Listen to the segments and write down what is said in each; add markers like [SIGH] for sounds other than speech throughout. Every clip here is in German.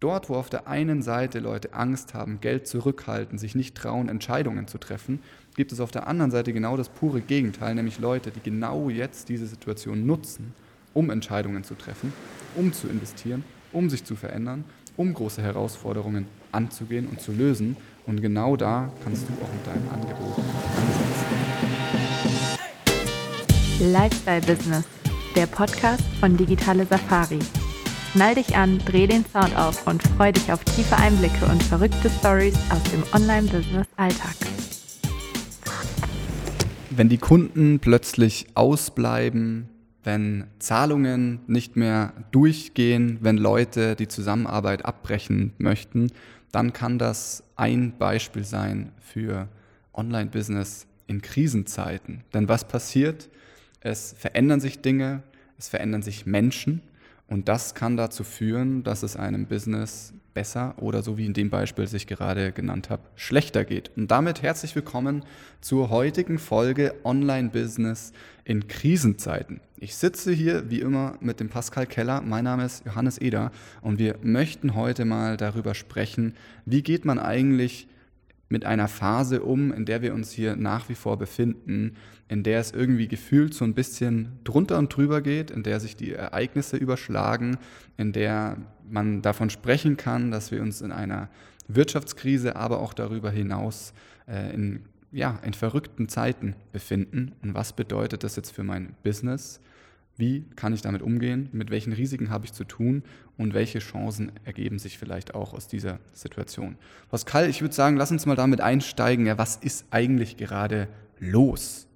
Dort, wo auf der einen Seite Leute Angst haben, Geld zurückhalten, sich nicht trauen, Entscheidungen zu treffen, gibt es auf der anderen Seite genau das pure Gegenteil, nämlich Leute, die genau jetzt diese Situation nutzen, um Entscheidungen zu treffen, um zu investieren, um sich zu verändern, um große Herausforderungen anzugehen und zu lösen. Und genau da kannst du auch mit deinem Angebot ansetzen. Lifestyle Business, der Podcast von Digitale Safari. Schnall dich an, dreh den Sound auf und freu dich auf tiefe Einblicke und verrückte Stories aus dem Online-Business-Alltag. Wenn die Kunden plötzlich ausbleiben, wenn Zahlungen nicht mehr durchgehen, wenn Leute die Zusammenarbeit abbrechen möchten, dann kann das ein Beispiel sein für Online-Business in Krisenzeiten. Denn was passiert? Es verändern sich Dinge, es verändern sich Menschen und das kann dazu führen, dass es einem Business besser oder so wie in dem Beispiel, das ich gerade genannt habe, schlechter geht. Und damit herzlich willkommen zur heutigen Folge Online-Business in Krisenzeiten. Ich sitze hier wie immer mit dem Pascal Keller. Mein Name ist Johannes Eder und wir möchten heute mal darüber sprechen, wie geht man eigentlich mit einer Phase um, in der wir uns hier nach wie vor befinden, in der es irgendwie gefühlt so ein bisschen drunter und drüber geht, in der sich die Ereignisse überschlagen, in der man davon sprechen kann, dass wir uns in einer Wirtschaftskrise, aber auch darüber hinaus äh, in, ja, in verrückten Zeiten befinden. Und was bedeutet das jetzt für mein Business? Wie kann ich damit umgehen? Mit welchen Risiken habe ich zu tun? Und welche Chancen ergeben sich vielleicht auch aus dieser Situation? Pascal, ich würde sagen, lass uns mal damit einsteigen. Ja, was ist eigentlich gerade los?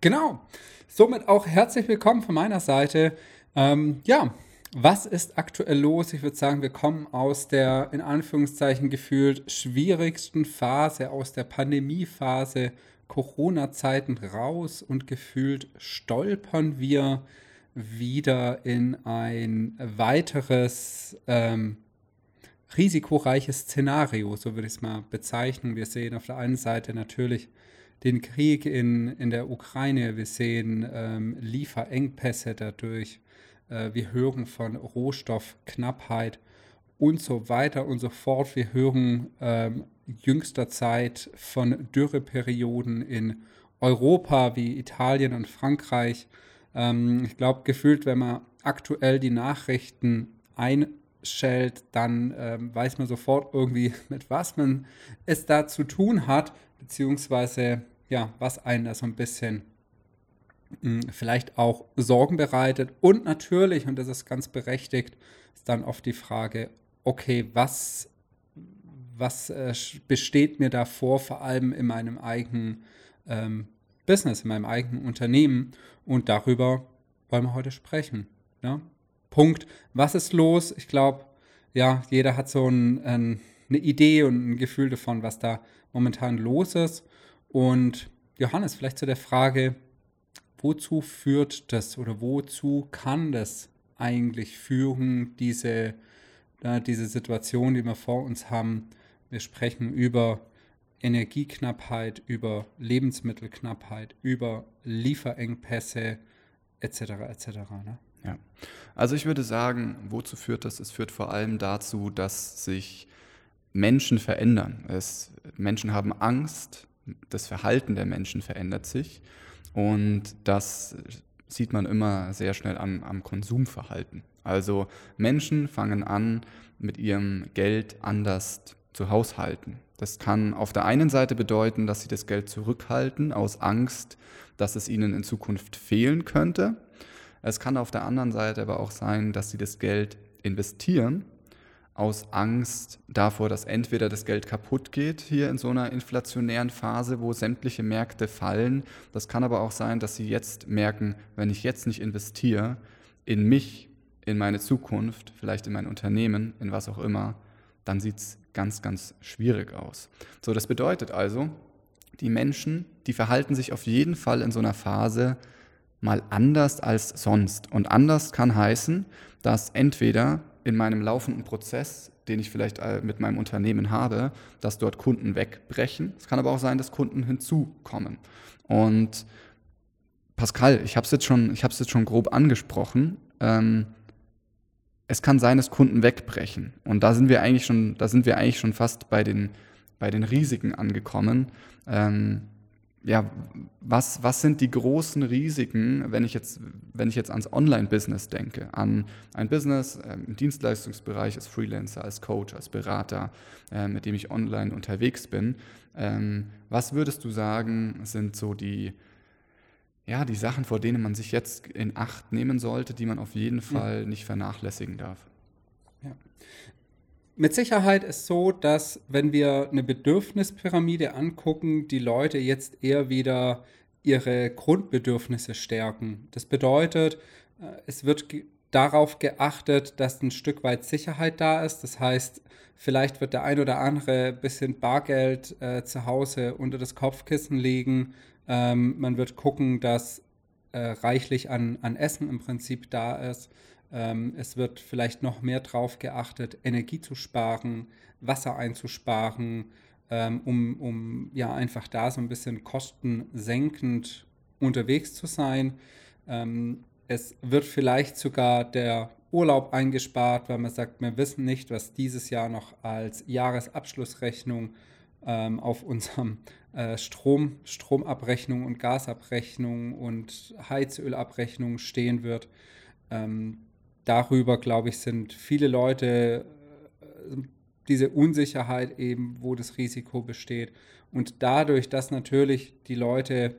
Genau. Somit auch herzlich willkommen von meiner Seite. Ähm, ja, was ist aktuell los? Ich würde sagen, wir kommen aus der in Anführungszeichen gefühlt schwierigsten Phase, aus der Pandemiephase, Corona-Zeiten raus und gefühlt stolpern wir wieder in ein weiteres ähm, risikoreiches Szenario, so würde ich es mal bezeichnen. Wir sehen auf der einen Seite natürlich den Krieg in, in der Ukraine, wir sehen ähm, Lieferengpässe dadurch, äh, wir hören von Rohstoffknappheit und so weiter und so fort. Wir hören ähm, jüngster Zeit von Dürreperioden in Europa wie Italien und Frankreich. Ähm, ich glaube, gefühlt, wenn man aktuell die Nachrichten einschält, dann ähm, weiß man sofort irgendwie, [LAUGHS] mit was man es da zu tun hat, beziehungsweise ja, was einen da so ein bisschen hm, vielleicht auch Sorgen bereitet. Und natürlich, und das ist ganz berechtigt, ist dann oft die Frage, okay, was, was äh, besteht mir davor, vor allem in meinem eigenen ähm, Business, in meinem eigenen Unternehmen. Und darüber wollen wir heute sprechen. Ja? Punkt. Was ist los? Ich glaube, ja, jeder hat so ein, ein, eine Idee und ein Gefühl davon, was da momentan los ist. Und Johannes, vielleicht zu der Frage, wozu führt das oder wozu kann das eigentlich führen, diese, äh, diese Situation, die wir vor uns haben? Wir sprechen über Energieknappheit, über Lebensmittelknappheit, über Lieferengpässe etc. etc. Ne? Ja. Also ich würde sagen, wozu führt das? Es führt vor allem dazu, dass sich Menschen verändern. Es, Menschen haben Angst, das Verhalten der Menschen verändert sich und das sieht man immer sehr schnell an, am Konsumverhalten. Also Menschen fangen an, mit ihrem Geld anders zu haushalten. Das kann auf der einen Seite bedeuten, dass sie das Geld zurückhalten aus Angst, dass es ihnen in Zukunft fehlen könnte. Es kann auf der anderen Seite aber auch sein, dass sie das Geld investieren aus Angst davor, dass entweder das Geld kaputt geht hier in so einer inflationären Phase, wo sämtliche Märkte fallen. Das kann aber auch sein, dass sie jetzt merken, wenn ich jetzt nicht investiere in mich, in meine Zukunft, vielleicht in mein Unternehmen, in was auch immer, dann sieht es ganz, ganz schwierig aus. So, das bedeutet also, die Menschen, die verhalten sich auf jeden Fall in so einer Phase mal anders als sonst. Und anders kann heißen, dass entweder in meinem laufenden Prozess, den ich vielleicht äh, mit meinem Unternehmen habe, dass dort Kunden wegbrechen. Es kann aber auch sein, dass Kunden hinzukommen. Und Pascal, ich habe es jetzt, schon, jetzt schon grob angesprochen. Ähm, es kann sein, dass Kunden wegbrechen. Und da sind wir eigentlich schon, da sind wir eigentlich schon fast bei den, bei den Risiken angekommen. Ähm, ja, was, was sind die großen Risiken, wenn ich jetzt, wenn ich jetzt ans Online-Business denke, an ein Business ähm, im Dienstleistungsbereich als Freelancer, als Coach, als Berater, äh, mit dem ich online unterwegs bin. Ähm, was würdest du sagen, sind so die, ja, die Sachen, vor denen man sich jetzt in Acht nehmen sollte, die man auf jeden Fall ja. nicht vernachlässigen darf. Ja. Mit Sicherheit ist so, dass wenn wir eine Bedürfnispyramide angucken, die Leute jetzt eher wieder ihre Grundbedürfnisse stärken. Das bedeutet, äh, es wird darauf geachtet, dass ein Stück weit Sicherheit da ist. Das heißt, vielleicht wird der ein oder andere ein bisschen Bargeld äh, zu Hause unter das Kopfkissen legen, ähm, man wird gucken, dass äh, reichlich an, an Essen im Prinzip da ist. Ähm, es wird vielleicht noch mehr darauf geachtet, Energie zu sparen, Wasser einzusparen, ähm, um, um ja einfach da so ein bisschen kostensenkend unterwegs zu sein. Ähm, es wird vielleicht sogar der Urlaub eingespart, weil man sagt, wir wissen nicht, was dieses Jahr noch als Jahresabschlussrechnung ähm, auf unserem äh, Strom, Stromabrechnung und Gasabrechnung und Heizölabrechnung stehen wird. Ähm, darüber, glaube ich, sind viele Leute äh, diese Unsicherheit eben, wo das Risiko besteht. Und dadurch, dass natürlich die Leute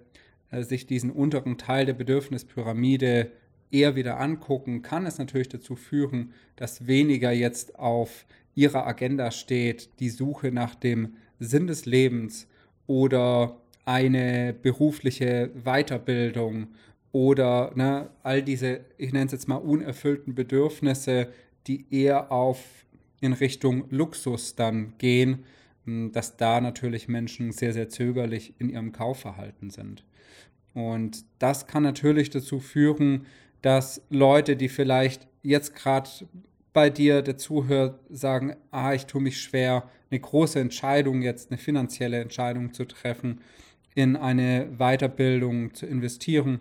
äh, sich diesen unteren Teil der Bedürfnispyramide eher wieder angucken, kann es natürlich dazu führen, dass weniger jetzt auf ihrer Agenda steht, die Suche nach dem Sinn des Lebens oder eine berufliche Weiterbildung oder ne, all diese, ich nenne es jetzt mal unerfüllten Bedürfnisse, die eher auf in Richtung Luxus dann gehen, hm, dass da natürlich Menschen sehr, sehr zögerlich in ihrem Kaufverhalten sind. Und das kann natürlich dazu führen, dass Leute, die vielleicht jetzt gerade bei dir, der zuhört, sagen, ah, ich tue mich schwer, eine große Entscheidung jetzt, eine finanzielle Entscheidung zu treffen, in eine Weiterbildung zu investieren.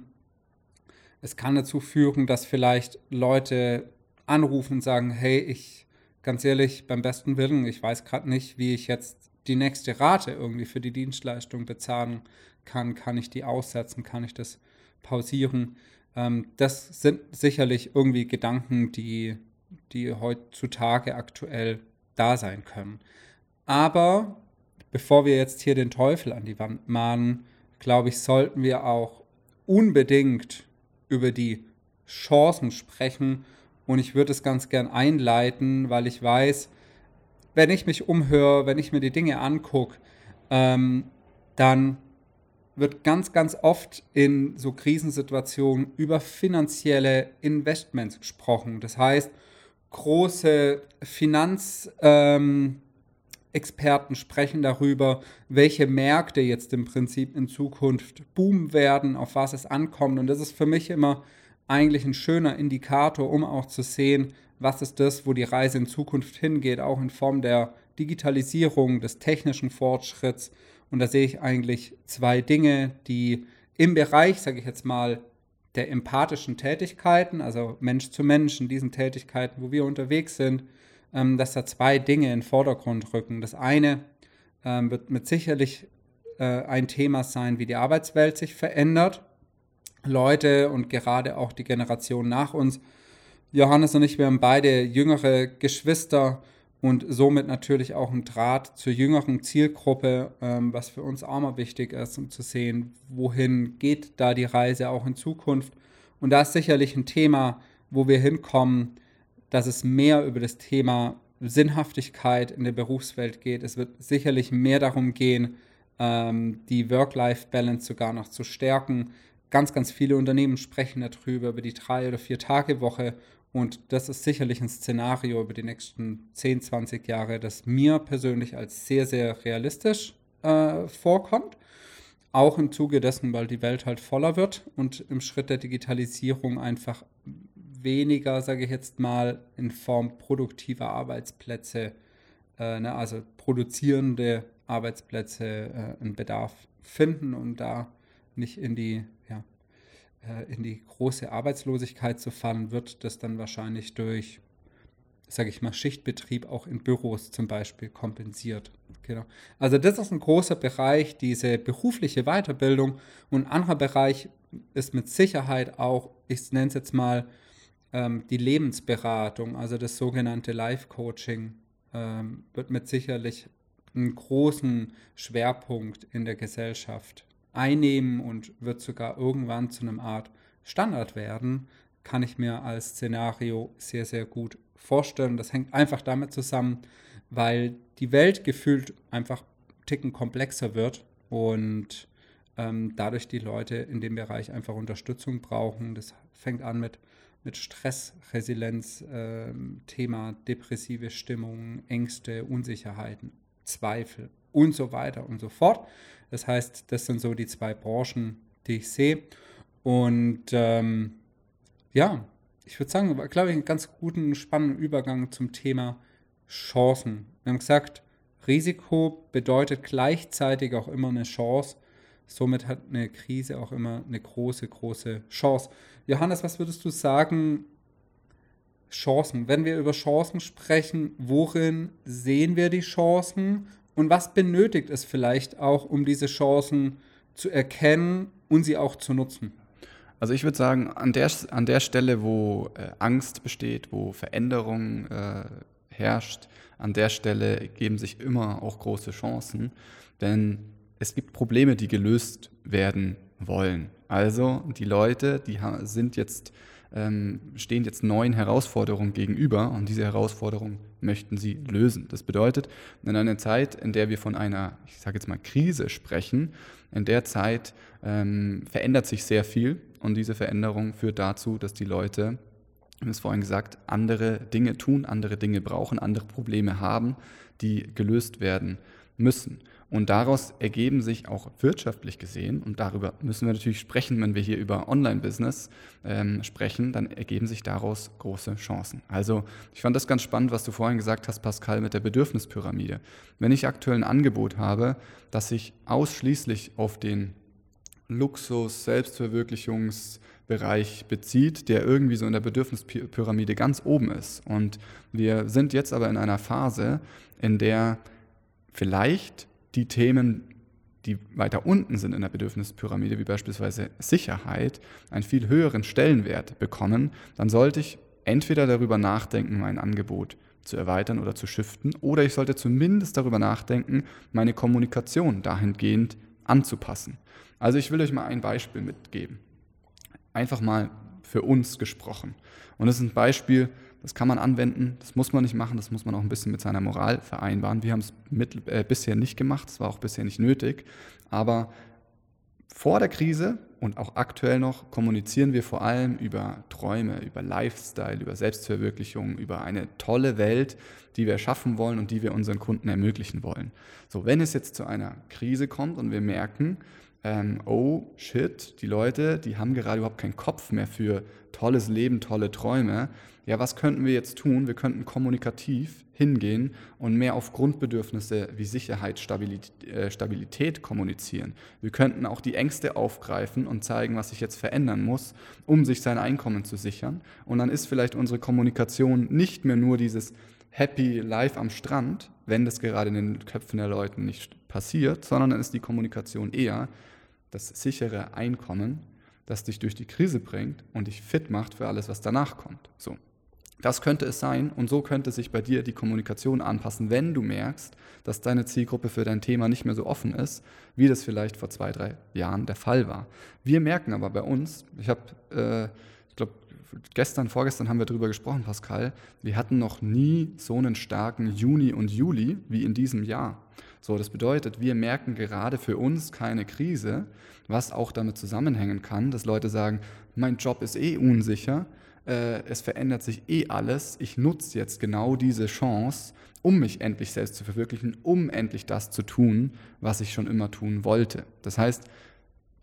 Es kann dazu führen, dass vielleicht Leute anrufen und sagen, hey, ich, ganz ehrlich, beim besten Willen, ich weiß gerade nicht, wie ich jetzt die nächste Rate irgendwie für die Dienstleistung bezahlen kann. Kann ich die aussetzen? Kann ich das pausieren? Ähm, das sind sicherlich irgendwie Gedanken, die, die heutzutage aktuell da sein können. Aber bevor wir jetzt hier den Teufel an die Wand mahnen, glaube ich, sollten wir auch unbedingt über die Chancen sprechen. Und ich würde es ganz gern einleiten, weil ich weiß, wenn ich mich umhöre, wenn ich mir die Dinge angucke, ähm, dann wird ganz, ganz oft in so Krisensituationen über finanzielle Investments gesprochen. Das heißt, große Finanz, ähm, sprechen darüber, welche Märkte jetzt im Prinzip in Zukunft boomen werden, auf was es ankommt. Und das ist für mich immer eigentlich ein schöner Indikator, um auch zu sehen, was ist das, wo die Reise in Zukunft hingeht, auch in Form der Digitalisierung, des technischen Fortschritts. Und da sehe ich eigentlich zwei Dinge, die im Bereich, sage ich jetzt mal, der empathischen Tätigkeiten, also Mensch zu Mensch, in diesen Tätigkeiten, wo wir unterwegs sind, ähm, dass da zwei Dinge in den Vordergrund rücken. Das eine ähm, wird mit sicherlich äh, ein Thema sein, wie die Arbeitswelt sich verändert. Leute und gerade auch die Generation nach uns, Johannes und ich, wir haben beide jüngere Geschwister und somit natürlich auch ein Draht zur jüngeren Zielgruppe, ähm, was für uns auch mal wichtig ist, um zu sehen, wohin geht da die Reise auch in Zukunft. Und da ist sicherlich ein Thema, wo wir hinkommen, dass es mehr über das Thema Sinnhaftigkeit in der Berufswelt geht. Es wird sicherlich mehr darum gehen, ähm, die Work-Life-Balance sogar noch zu stärken. Ganz, ganz viele Unternehmen sprechen darüber, über die drei- oder vier Tage Woche. Und das ist sicherlich ein Szenario über die nächsten 10, 20 Jahre, das mir persönlich als sehr, sehr realistisch äh, vorkommt. Auch im Zuge dessen, weil die Welt halt voller wird und im Schritt der Digitalisierung einfach weniger, sage ich jetzt mal, in Form produktiver Arbeitsplätze, äh, ne, also produzierende Arbeitsplätze äh, einen Bedarf finden und da nicht in die, in die große Arbeitslosigkeit zu fallen, wird das dann wahrscheinlich durch sage ich mal, Schichtbetrieb auch in Büros zum Beispiel kompensiert. Genau. Also das ist ein großer Bereich, diese berufliche Weiterbildung. Und ein anderer Bereich ist mit Sicherheit auch, ich nenne es jetzt mal, ähm, die Lebensberatung, also das sogenannte Life-Coaching, ähm, wird mit sicherlich einen großen Schwerpunkt in der Gesellschaft einnehmen und wird sogar irgendwann zu einer Art Standard werden, kann ich mir als Szenario sehr, sehr gut vorstellen. Das hängt einfach damit zusammen, weil die Welt gefühlt einfach ticken komplexer wird und ähm, dadurch die Leute in dem Bereich einfach Unterstützung brauchen. Das fängt an mit, mit Stressresilienz, äh, Thema depressive Stimmung, Ängste, Unsicherheiten, Zweifel und so weiter und so fort. Das heißt, das sind so die zwei Branchen, die ich sehe. Und ähm, ja, ich würde sagen, glaube ich, einen ganz guten, spannenden Übergang zum Thema Chancen. Wir haben gesagt, Risiko bedeutet gleichzeitig auch immer eine Chance. Somit hat eine Krise auch immer eine große, große Chance. Johannes, was würdest du sagen? Chancen. Wenn wir über Chancen sprechen, worin sehen wir die Chancen und was benötigt es vielleicht auch, um diese Chancen zu erkennen und sie auch zu nutzen? Also ich würde sagen, an der, an der Stelle, wo äh, Angst besteht, wo Veränderung äh, herrscht, an der Stelle geben sich immer auch große Chancen, denn es gibt Probleme, die gelöst werden wollen. Also die Leute, die sind jetzt, ähm, stehen jetzt neuen Herausforderungen gegenüber und diese Herausforderungen möchten sie lösen. Das bedeutet, in einer Zeit, in der wir von einer, ich sage jetzt mal, Krise sprechen, in der Zeit ähm, verändert sich sehr viel und diese Veränderung führt dazu, dass die Leute, haben es vorhin gesagt, andere Dinge tun, andere Dinge brauchen, andere Probleme haben, die gelöst werden müssen. Und daraus ergeben sich auch wirtschaftlich gesehen, und darüber müssen wir natürlich sprechen, wenn wir hier über Online-Business ähm, sprechen, dann ergeben sich daraus große Chancen. Also ich fand das ganz spannend, was du vorhin gesagt hast, Pascal, mit der Bedürfnispyramide. Wenn ich aktuell ein Angebot habe, das sich ausschließlich auf den Luxus, Selbstverwirklichungsbereich bezieht, der irgendwie so in der Bedürfnispyramide ganz oben ist. Und wir sind jetzt aber in einer Phase, in der vielleicht die Themen, die weiter unten sind in der Bedürfnispyramide, wie beispielsweise Sicherheit, einen viel höheren Stellenwert bekommen, dann sollte ich entweder darüber nachdenken, mein Angebot zu erweitern oder zu shiften, oder ich sollte zumindest darüber nachdenken, meine Kommunikation dahingehend anzupassen. Also ich will euch mal ein Beispiel mitgeben. Einfach mal für uns gesprochen. Und das ist ein Beispiel, das kann man anwenden, das muss man nicht machen, das muss man auch ein bisschen mit seiner Moral vereinbaren. Wir haben es mit, äh, bisher nicht gemacht, es war auch bisher nicht nötig. Aber vor der Krise und auch aktuell noch kommunizieren wir vor allem über Träume, über Lifestyle, über Selbstverwirklichung, über eine tolle Welt, die wir schaffen wollen und die wir unseren Kunden ermöglichen wollen. So, wenn es jetzt zu einer Krise kommt und wir merken, ähm, oh shit, die Leute, die haben gerade überhaupt keinen Kopf mehr für tolles Leben, tolle Träume. Ja, was könnten wir jetzt tun? Wir könnten kommunikativ hingehen und mehr auf Grundbedürfnisse wie Sicherheit, Stabilität, äh, Stabilität kommunizieren. Wir könnten auch die Ängste aufgreifen und zeigen, was sich jetzt verändern muss, um sich sein Einkommen zu sichern. Und dann ist vielleicht unsere Kommunikation nicht mehr nur dieses Happy Life am Strand, wenn das gerade in den Köpfen der Leute nicht passiert, sondern dann ist die Kommunikation eher, das sichere Einkommen, das dich durch die Krise bringt und dich fit macht für alles, was danach kommt. So. Das könnte es sein und so könnte sich bei dir die Kommunikation anpassen, wenn du merkst, dass deine Zielgruppe für dein Thema nicht mehr so offen ist, wie das vielleicht vor zwei, drei Jahren der Fall war. Wir merken aber bei uns, ich habe, äh, ich glaube, gestern, vorgestern haben wir darüber gesprochen, Pascal, wir hatten noch nie so einen starken Juni und Juli wie in diesem Jahr. So, das bedeutet, wir merken gerade für uns keine Krise, was auch damit zusammenhängen kann, dass Leute sagen, mein Job ist eh unsicher, äh, es verändert sich eh alles, ich nutze jetzt genau diese Chance, um mich endlich selbst zu verwirklichen, um endlich das zu tun, was ich schon immer tun wollte. Das heißt,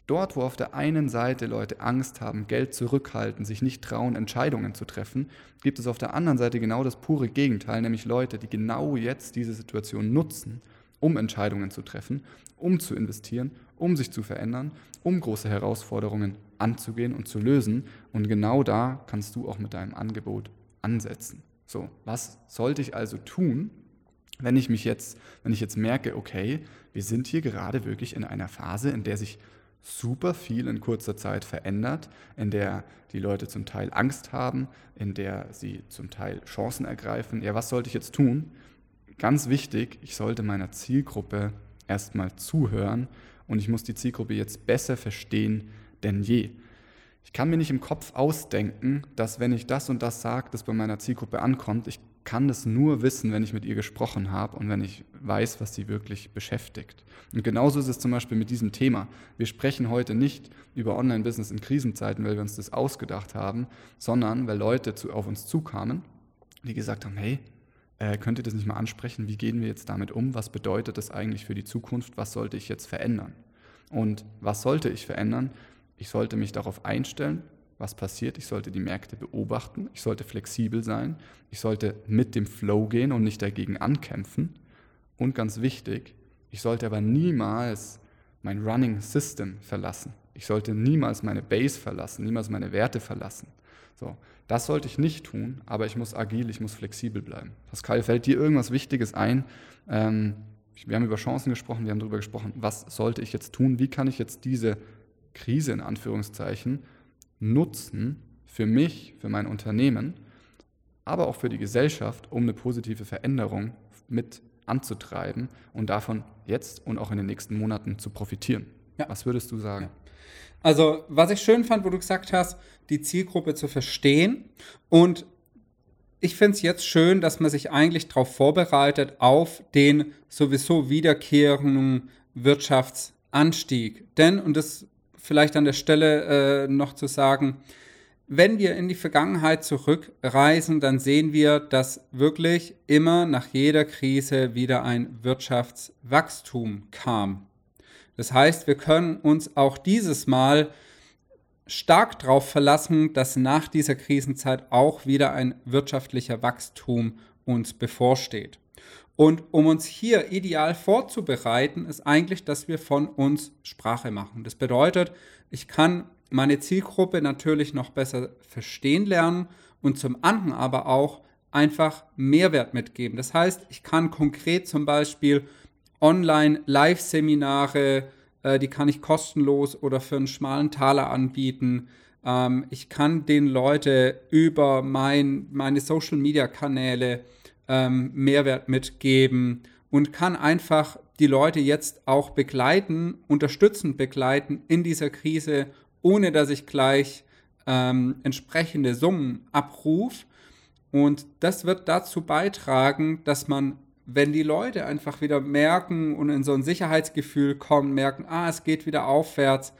Dort, wo auf der einen Seite Leute Angst haben, Geld zurückhalten, sich nicht trauen, Entscheidungen zu treffen, gibt es auf der anderen Seite genau das pure Gegenteil, nämlich Leute, die genau jetzt diese Situation nutzen, um Entscheidungen zu treffen, um zu investieren, um sich zu verändern, um große Herausforderungen anzugehen und zu lösen. Und genau da kannst du auch mit deinem Angebot ansetzen. So, was sollte ich also tun, wenn ich mich jetzt, wenn ich jetzt merke, okay, wir sind hier gerade wirklich in einer Phase, in der sich super viel in kurzer Zeit verändert, in der die Leute zum Teil Angst haben, in der sie zum Teil Chancen ergreifen. Ja, was sollte ich jetzt tun? Ganz wichtig, ich sollte meiner Zielgruppe erstmal zuhören und ich muss die Zielgruppe jetzt besser verstehen denn je. Ich kann mir nicht im Kopf ausdenken, dass wenn ich das und das sage, das bei meiner Zielgruppe ankommt. Ich kann das nur wissen, wenn ich mit ihr gesprochen habe und wenn ich weiß, was sie wirklich beschäftigt. Und genauso ist es zum Beispiel mit diesem Thema. Wir sprechen heute nicht über Online-Business in Krisenzeiten, weil wir uns das ausgedacht haben, sondern weil Leute zu, auf uns zukamen, die gesagt haben, hey, äh, könnt ihr das nicht mal ansprechen? Wie gehen wir jetzt damit um? Was bedeutet das eigentlich für die Zukunft? Was sollte ich jetzt verändern? Und was sollte ich verändern? Ich sollte mich darauf einstellen, was passiert. Ich sollte die Märkte beobachten. Ich sollte flexibel sein. Ich sollte mit dem Flow gehen und nicht dagegen ankämpfen. Und ganz wichtig, ich sollte aber niemals mein Running System verlassen. Ich sollte niemals meine Base verlassen, niemals meine Werte verlassen. So, das sollte ich nicht tun, aber ich muss agil, ich muss flexibel bleiben. Pascal, fällt dir irgendwas Wichtiges ein? Ähm, wir haben über Chancen gesprochen, wir haben darüber gesprochen, was sollte ich jetzt tun? Wie kann ich jetzt diese Krise in Anführungszeichen nutzen für mich, für mein Unternehmen, aber auch für die Gesellschaft, um eine positive Veränderung mit anzutreiben und davon jetzt und auch in den nächsten Monaten zu profitieren. Ja. Was würdest du sagen? Ja. Also, was ich schön fand, wo du gesagt hast, die Zielgruppe zu verstehen. Und ich finde es jetzt schön, dass man sich eigentlich darauf vorbereitet, auf den sowieso wiederkehrenden Wirtschaftsanstieg. Denn, und das vielleicht an der Stelle äh, noch zu sagen, wenn wir in die Vergangenheit zurückreisen, dann sehen wir, dass wirklich immer nach jeder Krise wieder ein Wirtschaftswachstum kam. Das heißt, wir können uns auch dieses Mal stark darauf verlassen, dass nach dieser Krisenzeit auch wieder ein wirtschaftlicher Wachstum uns bevorsteht. Und um uns hier ideal vorzubereiten, ist eigentlich, dass wir von uns Sprache machen. Das bedeutet, ich kann meine Zielgruppe natürlich noch besser verstehen lernen und zum anderen aber auch einfach Mehrwert mitgeben. Das heißt, ich kann konkret zum Beispiel Online-Live-Seminare, äh, die kann ich kostenlos oder für einen schmalen Taler anbieten. Ähm, ich kann den Leute über mein, meine Social-Media-Kanäle ähm, Mehrwert mitgeben und kann einfach die Leute jetzt auch begleiten, unterstützend begleiten in dieser Krise, ohne dass ich gleich ähm, entsprechende Summen abrufe. Und das wird dazu beitragen, dass man, wenn die Leute einfach wieder merken und in so ein Sicherheitsgefühl kommen, merken, ah, es geht wieder aufwärts,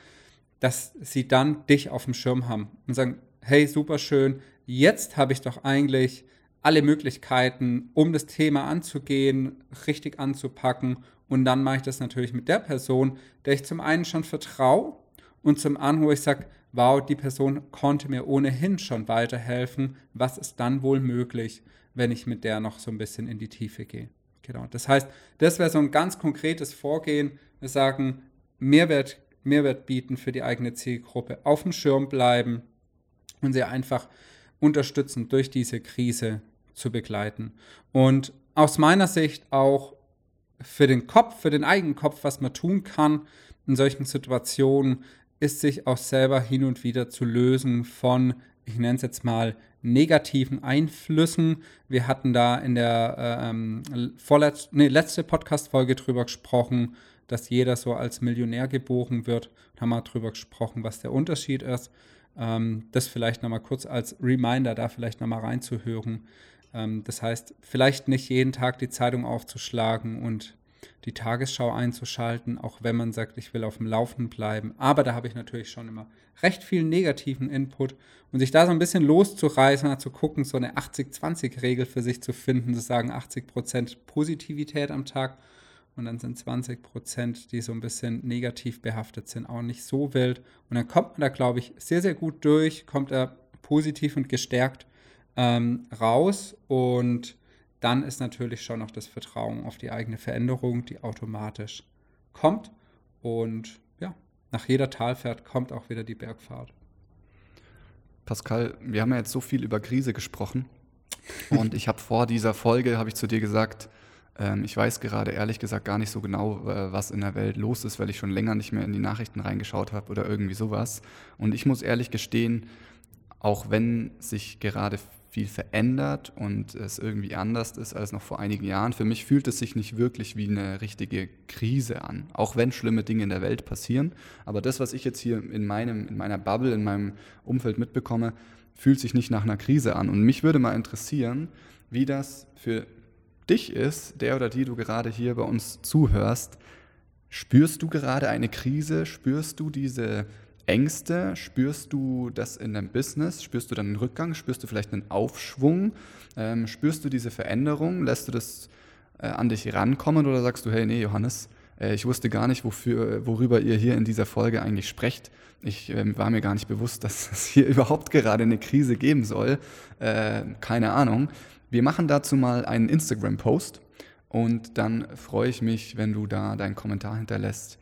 dass sie dann dich auf dem Schirm haben und sagen, hey, super schön, jetzt habe ich doch eigentlich alle Möglichkeiten, um das Thema anzugehen, richtig anzupacken. Und dann mache ich das natürlich mit der Person, der ich zum einen schon vertraue und zum anderen, wo ich sage, wow, die Person konnte mir ohnehin schon weiterhelfen. Was ist dann wohl möglich, wenn ich mit der noch so ein bisschen in die Tiefe gehe? Genau. Das heißt, das wäre so ein ganz konkretes Vorgehen. Wir sagen, Mehrwert, Mehrwert bieten für die eigene Zielgruppe, auf dem Schirm bleiben und sie einfach unterstützen durch diese Krise zu begleiten. Und aus meiner Sicht auch für den Kopf, für den eigenen Kopf, was man tun kann in solchen Situationen, ist sich auch selber hin und wieder zu lösen von, ich nenne es jetzt mal, negativen Einflüssen. Wir hatten da in der ähm, vorletz nee, letzte Podcast-Folge drüber gesprochen, dass jeder so als Millionär geboren wird. Da haben wir drüber gesprochen, was der Unterschied ist. Ähm, das vielleicht nochmal kurz als Reminder, da vielleicht nochmal reinzuhören. Ähm, das heißt, vielleicht nicht jeden Tag die Zeitung aufzuschlagen und die Tagesschau einzuschalten, auch wenn man sagt, ich will auf dem Laufenden bleiben. Aber da habe ich natürlich schon immer recht viel negativen Input und sich da so ein bisschen loszureißen, zu gucken, so eine 80-20-Regel für sich zu finden, zu sagen 80% Positivität am Tag und dann sind 20%, die so ein bisschen negativ behaftet sind, auch nicht so wild. Und dann kommt man da, glaube ich, sehr, sehr gut durch, kommt er positiv und gestärkt ähm, raus und dann ist natürlich schon noch das Vertrauen auf die eigene Veränderung, die automatisch kommt. Und ja, nach jeder Talfahrt kommt auch wieder die Bergfahrt. Pascal, wir haben ja jetzt so viel über Krise gesprochen. Und ich habe vor dieser Folge, habe ich zu dir gesagt, ähm, ich weiß gerade ehrlich gesagt gar nicht so genau, äh, was in der Welt los ist, weil ich schon länger nicht mehr in die Nachrichten reingeschaut habe oder irgendwie sowas. Und ich muss ehrlich gestehen, auch wenn sich gerade viel verändert und es irgendwie anders ist als noch vor einigen Jahren. Für mich fühlt es sich nicht wirklich wie eine richtige Krise an, auch wenn schlimme Dinge in der Welt passieren. Aber das, was ich jetzt hier in, meinem, in meiner Bubble, in meinem Umfeld mitbekomme, fühlt sich nicht nach einer Krise an. Und mich würde mal interessieren, wie das für dich ist, der oder die du gerade hier bei uns zuhörst. Spürst du gerade eine Krise? Spürst du diese Ängste? Spürst du das in deinem Business? Spürst du dann einen Rückgang? Spürst du vielleicht einen Aufschwung? Ähm, spürst du diese Veränderung? Lässt du das äh, an dich rankommen oder sagst du, hey, nee, Johannes, äh, ich wusste gar nicht, wofür, worüber ihr hier in dieser Folge eigentlich sprecht. Ich äh, war mir gar nicht bewusst, [LAUGHS] dass es hier überhaupt gerade eine Krise geben soll. Äh, keine Ahnung. Wir machen dazu mal einen Instagram-Post und dann freue ich mich, wenn du da deinen Kommentar hinterlässt.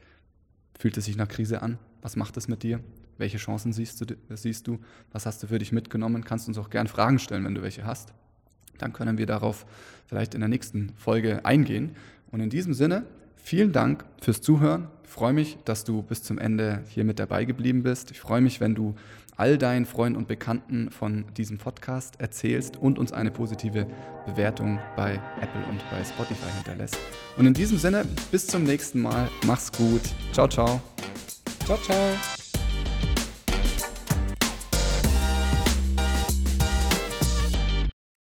Fühlt es sich nach Krise an? Was macht es mit dir? Welche Chancen siehst du, siehst du? Was hast du für dich mitgenommen? Kannst uns auch gern Fragen stellen, wenn du welche hast. Dann können wir darauf vielleicht in der nächsten Folge eingehen. Und in diesem Sinne, vielen Dank fürs Zuhören. Ich freue mich, dass du bis zum Ende hier mit dabei geblieben bist. Ich freue mich, wenn du all deinen Freunden und Bekannten von diesem Podcast erzählst und uns eine positive Bewertung bei Apple und bei Spotify hinterlässt. Und in diesem Sinne, bis zum nächsten Mal. Mach's gut. Ciao, ciao. Ciao, ciao.